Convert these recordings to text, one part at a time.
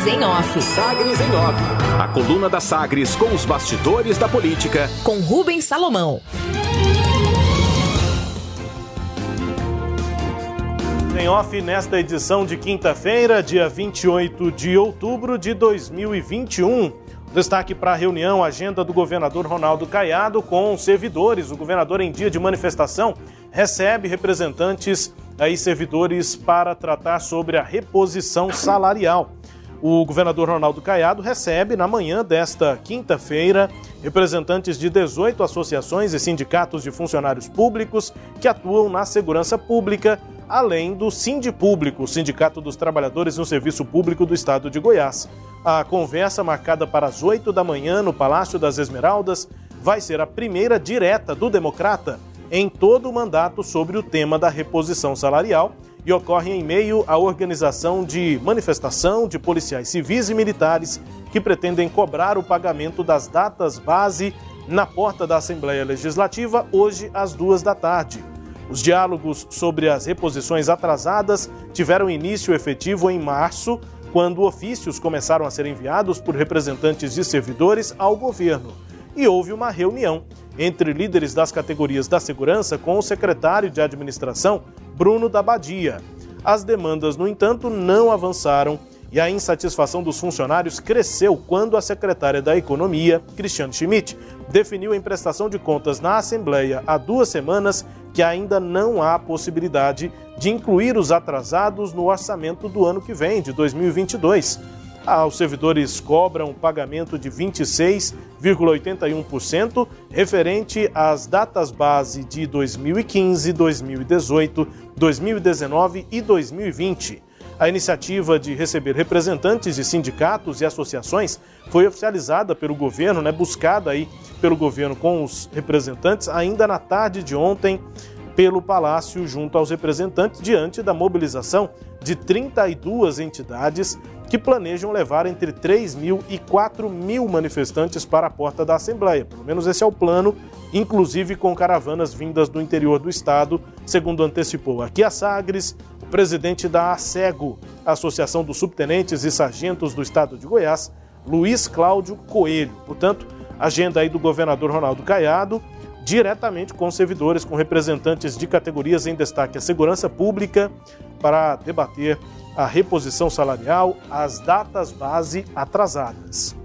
Sagres em Off. Sagres em Off. A coluna da Sagres com os bastidores da política. Com Rubens Salomão. Em off nesta edição de quinta-feira, dia 28 de outubro de 2021. Destaque para a reunião, agenda do governador Ronaldo Caiado com servidores. O governador, em dia de manifestação, recebe representantes aí servidores para tratar sobre a reposição salarial. O governador Ronaldo Caiado recebe na manhã desta quinta-feira representantes de 18 associações e sindicatos de funcionários públicos que atuam na segurança pública, além do Sindipúblico, Sindicato dos Trabalhadores no Serviço Público do Estado de Goiás. A conversa, marcada para as 8 da manhã no Palácio das Esmeraldas, vai ser a primeira direta do Democrata em todo o mandato sobre o tema da reposição salarial e ocorre em meio à organização de manifestação de policiais civis e militares que pretendem cobrar o pagamento das datas base na porta da Assembleia Legislativa hoje às duas da tarde. Os diálogos sobre as reposições atrasadas tiveram início efetivo em março, quando ofícios começaram a ser enviados por representantes de servidores ao governo. E houve uma reunião entre líderes das categorias da segurança com o secretário de administração, Bruno da Badia. As demandas, no entanto, não avançaram e a insatisfação dos funcionários cresceu quando a secretária da Economia, Cristiane Schmidt, definiu em prestação de contas na Assembleia há duas semanas que ainda não há possibilidade de incluir os atrasados no orçamento do ano que vem, de 2022. Ah, os servidores cobram um pagamento de 26,81% referente às datas base de 2015, 2018, 2019 e 2020. A iniciativa de receber representantes de sindicatos e associações foi oficializada pelo governo, né, buscada aí pelo governo com os representantes ainda na tarde de ontem pelo Palácio junto aos representantes diante da mobilização de 32 entidades que planejam levar entre 3 mil e 4 mil manifestantes para a porta da Assembleia. Pelo menos esse é o plano, inclusive com caravanas vindas do interior do estado, segundo antecipou aqui a Sagres, o presidente da ASEGO, Associação dos Subtenentes e Sargentos do estado de Goiás, Luiz Cláudio Coelho. Portanto, agenda aí do governador Ronaldo Caiado, diretamente com servidores, com representantes de categorias em destaque a segurança pública, para debater a reposição salarial, as datas base atrasadas.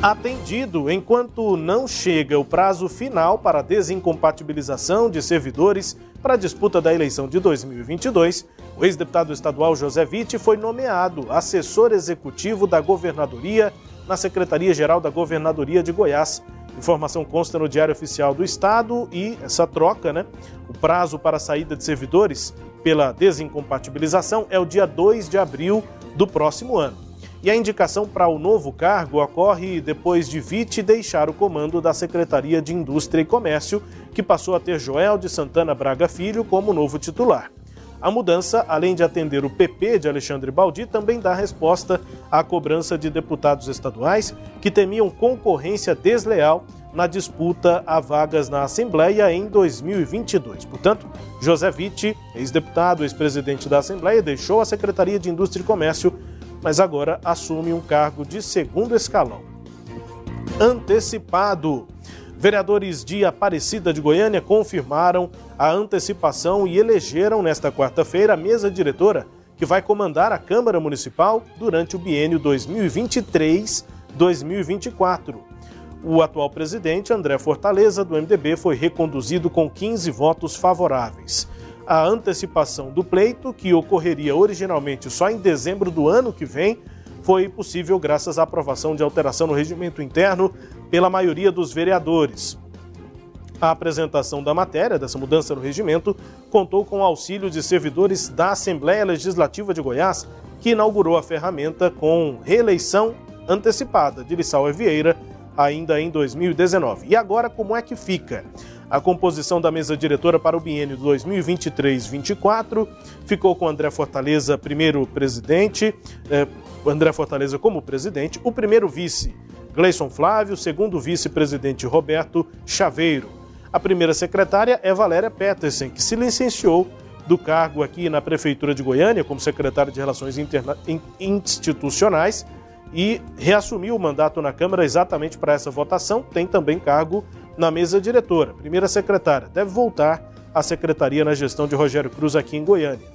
Atendido, enquanto não chega o prazo final para desincompatibilização de servidores para a disputa da eleição de 2022, o ex-deputado estadual José Vitti foi nomeado assessor executivo da governadoria na Secretaria-Geral da Governadoria de Goiás. Informação consta no Diário Oficial do Estado e essa troca, né? O prazo para a saída de servidores pela desincompatibilização é o dia 2 de abril do próximo ano. E a indicação para o novo cargo ocorre depois de Vite deixar o comando da Secretaria de Indústria e Comércio, que passou a ter Joel de Santana Braga Filho como novo titular. A mudança, além de atender o PP de Alexandre Baldi, também dá resposta à cobrança de deputados estaduais que temiam concorrência desleal na disputa a vagas na Assembleia em 2022. Portanto, José Vitti, ex-deputado, ex-presidente da Assembleia, deixou a Secretaria de Indústria e Comércio, mas agora assume um cargo de segundo escalão. Antecipado. Vereadores de Aparecida de Goiânia confirmaram a antecipação e elegeram nesta quarta-feira a mesa diretora que vai comandar a Câmara Municipal durante o biênio 2023-2024. O atual presidente, André Fortaleza, do MDB, foi reconduzido com 15 votos favoráveis. A antecipação do pleito, que ocorreria originalmente só em dezembro do ano que vem, foi possível graças à aprovação de alteração no regimento interno pela maioria dos vereadores. A apresentação da matéria dessa mudança no regimento contou com o auxílio de servidores da Assembleia Legislativa de Goiás, que inaugurou a ferramenta com reeleição antecipada de Lissau Vieira ainda em 2019. E agora, como é que fica? A composição da mesa diretora para o biênio 2023-24 ficou com André Fortaleza, primeiro presidente, eh, André Fortaleza como presidente, o primeiro vice, Gleison Flávio, segundo vice-presidente Roberto Chaveiro. A primeira secretária é Valéria Petersen, que se licenciou do cargo aqui na Prefeitura de Goiânia, como secretário de Relações Interna Institucionais, e reassumiu o mandato na Câmara exatamente para essa votação. Tem também cargo na mesa diretora. Primeira secretária. Deve voltar à secretaria na gestão de Rogério Cruz aqui em Goiânia.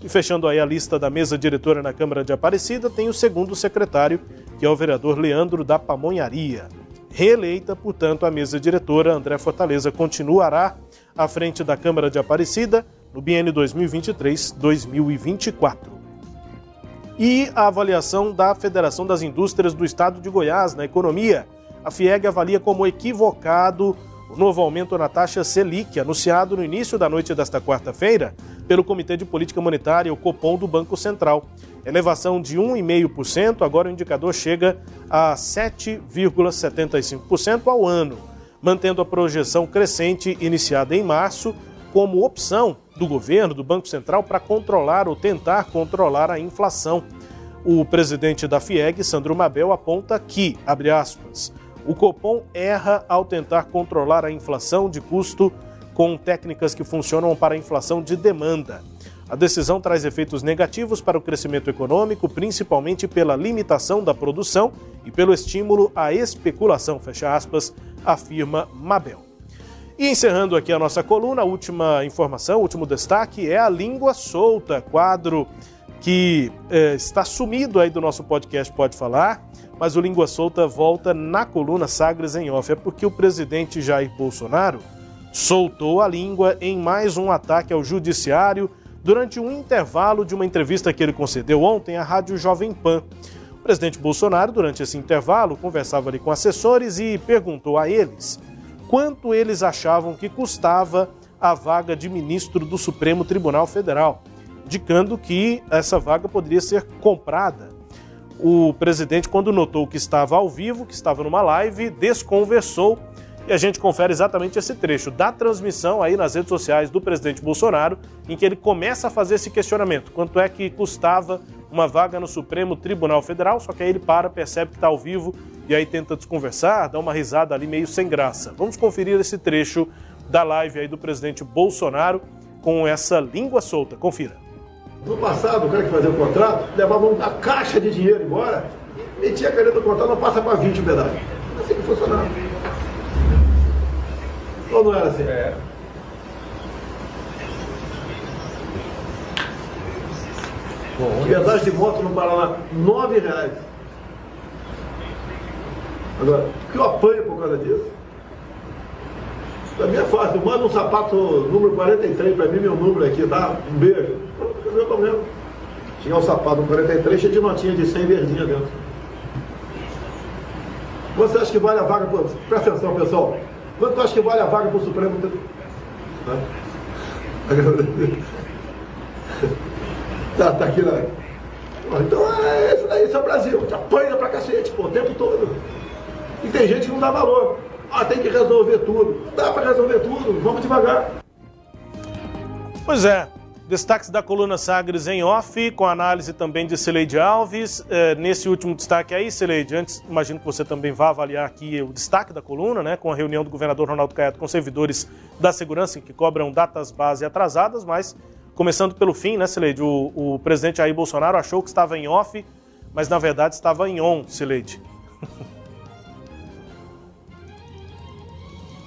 E fechando aí a lista da mesa diretora na Câmara de Aparecida, tem o segundo secretário, que é o vereador Leandro da Pamonharia. Reeleita, portanto, a mesa diretora, André Fortaleza continuará à frente da Câmara de Aparecida no biênio 2023-2024. E a avaliação da Federação das Indústrias do Estado de Goiás na economia. A FIEG avalia como equivocado o novo aumento na taxa Selic, anunciado no início da noite desta quarta-feira pelo Comitê de Política Monetária, o Copom do Banco Central. Elevação de 1,5%, agora o indicador chega a 7,75% ao ano, mantendo a projeção crescente iniciada em março como opção do governo, do Banco Central, para controlar ou tentar controlar a inflação. O presidente da FIEG, Sandro Mabel, aponta que, abre aspas, o Copom erra ao tentar controlar a inflação de custo com técnicas que funcionam para a inflação de demanda. A decisão traz efeitos negativos para o crescimento econômico, principalmente pela limitação da produção e pelo estímulo à especulação, fecha aspas, afirma Mabel. E encerrando aqui a nossa coluna, a última informação, o último destaque é a língua solta, quadro que eh, está sumido aí do nosso podcast Pode Falar, mas o Língua Solta volta na coluna Sagres em Off. É porque o presidente Jair Bolsonaro soltou a língua em mais um ataque ao judiciário durante um intervalo de uma entrevista que ele concedeu ontem à Rádio Jovem Pan. O presidente Bolsonaro, durante esse intervalo, conversava ali com assessores e perguntou a eles quanto eles achavam que custava a vaga de ministro do Supremo Tribunal Federal, indicando que essa vaga poderia ser comprada. O presidente, quando notou que estava ao vivo, que estava numa live, desconversou e a gente confere exatamente esse trecho da transmissão aí nas redes sociais do presidente Bolsonaro, em que ele começa a fazer esse questionamento: quanto é que custava uma vaga no Supremo Tribunal Federal? Só que aí ele para, percebe que está ao vivo e aí tenta desconversar, dá uma risada ali meio sem graça. Vamos conferir esse trecho da live aí do presidente Bolsonaro com essa língua solta. Confira. No passado, o cara que fazia o contrato levava uma caixa de dinheiro embora, metia a caneta do contrato, não passa para 20 pedaços. Assim que funcionava. Ou não era assim? É. Bom, Pedágio de moto no Paraná, nove reais. Agora, o que eu apanho por causa disso? Pra mim é fácil, manda um sapato número 43 para mim, meu número aqui, dá um beijo. Resolveu o problema. Tinha um sapato 43 cheio de notinha de 100 verdinha dentro. Você acha que vale a vaga? Presta atenção, pessoal. Quanto acha que vale a vaga para o Supremo? tá, tá aqui lá. Então é, isso daí, isso é o Brasil. Te apanha pra cacete, pô, o tempo todo. E tem gente que não dá valor. Ah, tem que resolver tudo. Dá para resolver tudo, vamos devagar. Pois é, Destaques da coluna Sagres em off, com análise também de Celeide Alves. É, nesse último destaque aí, Celeide, antes imagino que você também vá avaliar aqui o destaque da coluna, né, com a reunião do governador Ronaldo Caiado com servidores da segurança que cobram datas base atrasadas, mas começando pelo fim, né, Celeide, o, o presidente Jair Bolsonaro achou que estava em off, mas na verdade estava em on, Celeide.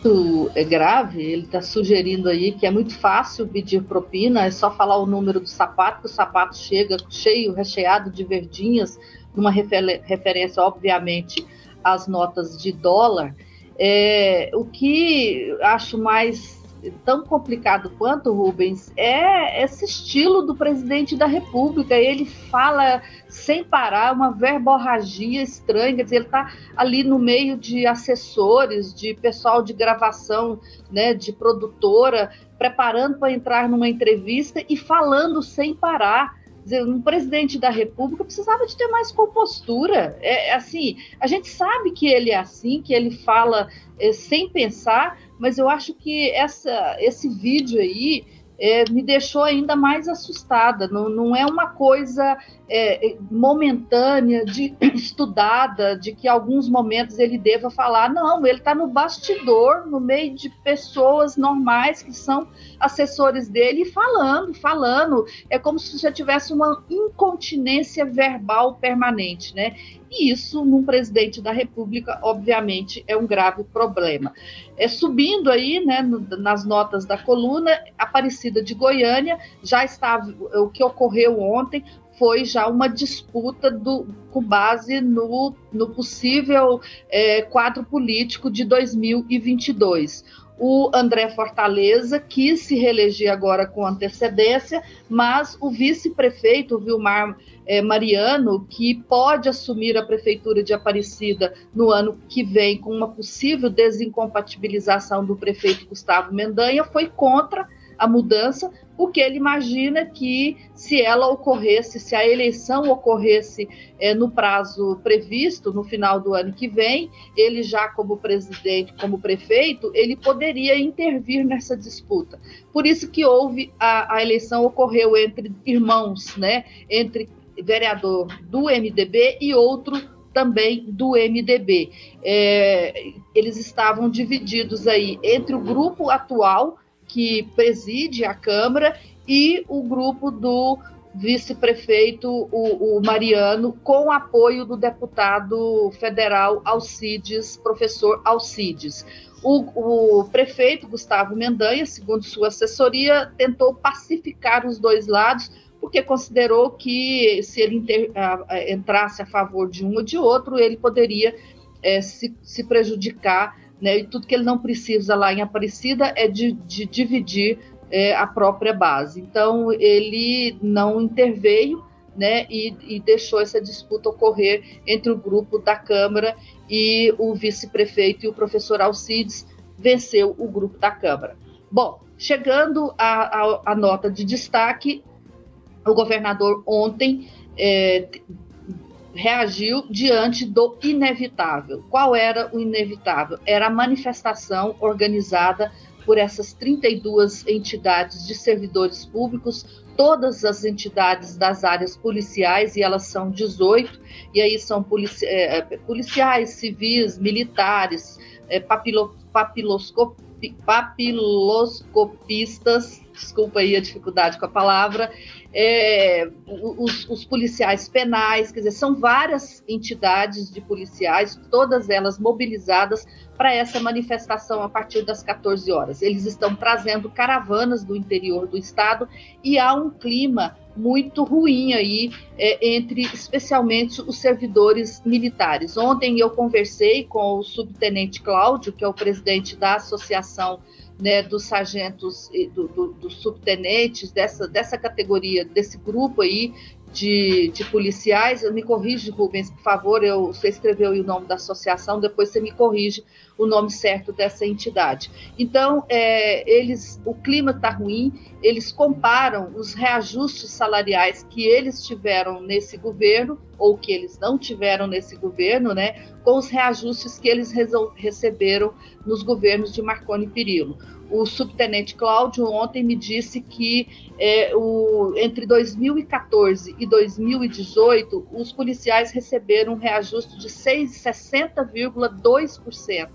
Muito é grave, ele está sugerindo aí que é muito fácil pedir propina, é só falar o número do sapato, que o sapato chega cheio, recheado de verdinhas, numa refer referência, obviamente, às notas de dólar. É, o que acho mais tão complicado quanto, Rubens, é esse estilo do presidente da República. Ele fala sem parar, uma verborragia estranha, quer dizer, ele está ali no meio de assessores, de pessoal de gravação, né, de produtora, preparando para entrar numa entrevista e falando sem parar dizer, um presidente da República precisava de ter mais compostura. É assim, a gente sabe que ele é assim, que ele fala é, sem pensar, mas eu acho que essa, esse vídeo aí é, me deixou ainda mais assustada. Não, não é uma coisa é, momentânea, de, estudada, de que alguns momentos ele deva falar. Não, ele está no bastidor, no meio de pessoas normais que são assessores dele, falando, falando. É como se já tivesse uma incontinência verbal permanente, né? E isso, num presidente da República, obviamente, é um grave problema. É, subindo aí, né, nas notas da coluna, Aparecida de Goiânia já estava. O que ocorreu ontem foi já uma disputa do, com base no, no possível é, quadro político de 2022 o André Fortaleza quis se reeleger agora com antecedência, mas o vice-prefeito, Vilmar é, Mariano, que pode assumir a prefeitura de Aparecida no ano que vem com uma possível desincompatibilização do prefeito Gustavo Mendanha, foi contra a mudança, porque ele imagina que se ela ocorresse, se a eleição ocorresse é, no prazo previsto, no final do ano que vem, ele já como presidente, como prefeito, ele poderia intervir nessa disputa. Por isso que houve a, a eleição ocorreu entre irmãos, né? Entre vereador do MDB e outro também do MDB. É, eles estavam divididos aí entre o grupo atual que preside a Câmara, e o grupo do vice-prefeito, o, o, Mariano, com apoio do deputado federal Alcides, professor Alcides. O, o, prefeito Gustavo Mendanha, segundo sua assessoria, tentou pacificar os dois lados, porque considerou que se ele inter, a, entrasse a favor de um ou de outro, ele poderia é, se, se prejudicar né? E tudo que ele não precisa lá em Aparecida é de, de dividir é, a própria base. Então, ele não interveio né, e, e, deixou essa disputa ocorrer entre o grupo da Câmara e o vice-prefeito e o professor Alcides venceu o grupo da Câmara. Bom, chegando à nota de destaque, o governador ontem é, reagiu diante do inevitável. Qual era o inevitável? Era a manifestação organizada por essas 32 entidades de servidores públicos, todas as entidades das áreas policiais, e elas são 18, e aí são é, é policiais, civis, militares, é, papilo papiloscopistas, desculpa aí a dificuldade com a palavra, é, os, os, policiais penais, quer dizer, são várias entidades de policiais, todas elas mobilizadas para essa manifestação a partir das 14 horas. Eles estão trazendo caravanas do interior do estado e há um clima muito ruim aí é, entre especialmente os servidores militares. Ontem eu conversei com o subtenente Cláudio, que é o presidente da Associação né, dos sargentos, do, do, dos subtenentes, dessa, dessa categoria, desse grupo aí de, de policiais. Me corrige, Rubens, por favor. Eu, você escreveu o nome da associação, depois você me corrige o nome certo dessa entidade. Então, é, eles, o clima está ruim, eles comparam os reajustes salariais que eles tiveram nesse governo, ou que eles não tiveram nesse governo, né, com os reajustes que eles receberam nos governos de Marconi Perillo. O subtenente Cláudio ontem me disse que é, o, entre 2014 e 2018, os policiais receberam um reajuste de 60,2%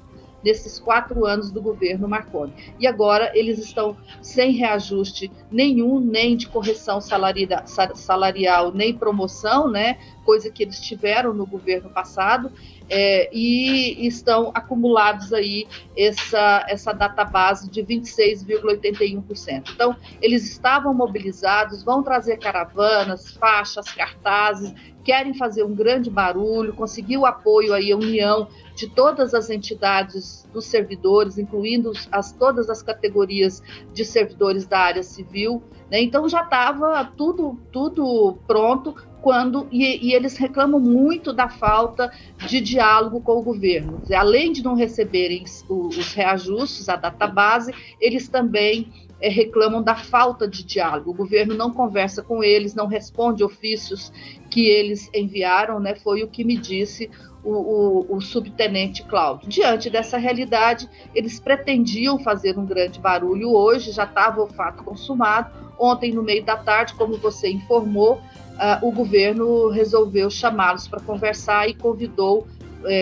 nesses quatro anos do governo Marconi. E agora eles estão sem reajuste nenhum, nem de correção salarial, nem promoção, né? Coisa que eles tiveram no governo passado. É, e estão acumulados aí essa, essa database de 26,81%. Então, eles estavam mobilizados, vão trazer caravanas, faixas, cartazes, querem fazer um grande barulho, conseguir o apoio aí, a união de todas as entidades dos servidores, incluindo as, todas as categorias de servidores da área civil. Né? Então já estava tudo, tudo pronto quando e, e, eles reclamam muito da falta de diálogo com o governo. Além de não receberem os, os reajustes, a database, eles também é, reclamam da falta de diálogo. O governo não conversa com eles, não responde ofícios que eles enviaram, né? Foi o que me disse o, o, o, subtenente Cláudio. Diante dessa realidade, eles pretendiam fazer um grande barulho hoje, já estava o fato consumado. Ontem, no meio da tarde, como você informou, uh, o governo resolveu chamá-los para conversar e convidou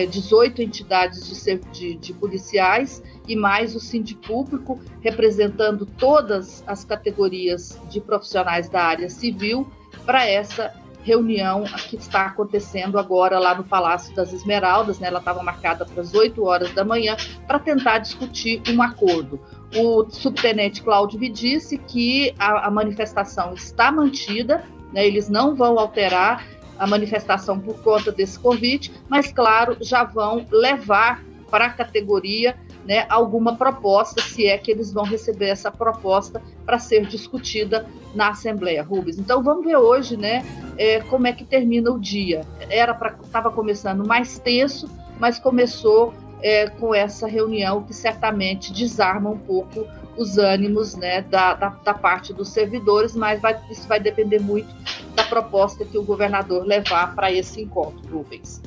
18 eh, entidades de, de, de, policiais e mais o Sindipúblico, representando todas as categorias de profissionais da área civil, para essa reunião que está acontecendo agora lá no Palácio das Esmeraldas, né? ela estava marcada para as 8 horas da manhã, para tentar discutir um acordo. O subtenente Cláudio me disse que a, a manifestação está mantida, né? eles não vão alterar a manifestação por conta desse convite, mas, claro, já vão levar para a categoria né, alguma proposta, se é que eles vão receber essa proposta para ser discutida na Assembleia, Rubens. Então vamos ver hoje, né, é, como é que termina o dia. Era para estava começando mais tenso, mas começou é, com essa reunião que certamente desarma um pouco os ânimos né, da, da, da parte dos servidores, mas vai, isso vai depender muito da proposta que o governador levar para esse encontro, Rubens.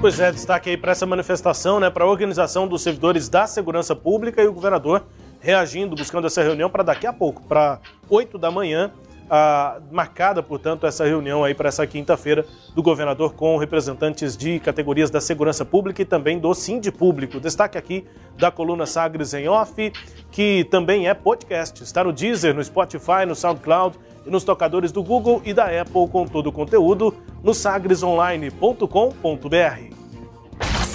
Pois é, destaque aí para essa manifestação, né, para a organização dos servidores da segurança pública e o governador reagindo, buscando essa reunião para daqui a pouco, para 8 da manhã, ah, marcada, portanto, essa reunião aí para essa quinta-feira do governador com representantes de categorias da segurança pública e também do Sindi Público. Destaque aqui da coluna Sagres em Off, que também é podcast. Está no Deezer, no Spotify, no SoundCloud e nos tocadores do Google e da Apple com todo o conteúdo no sagresonline.com.br.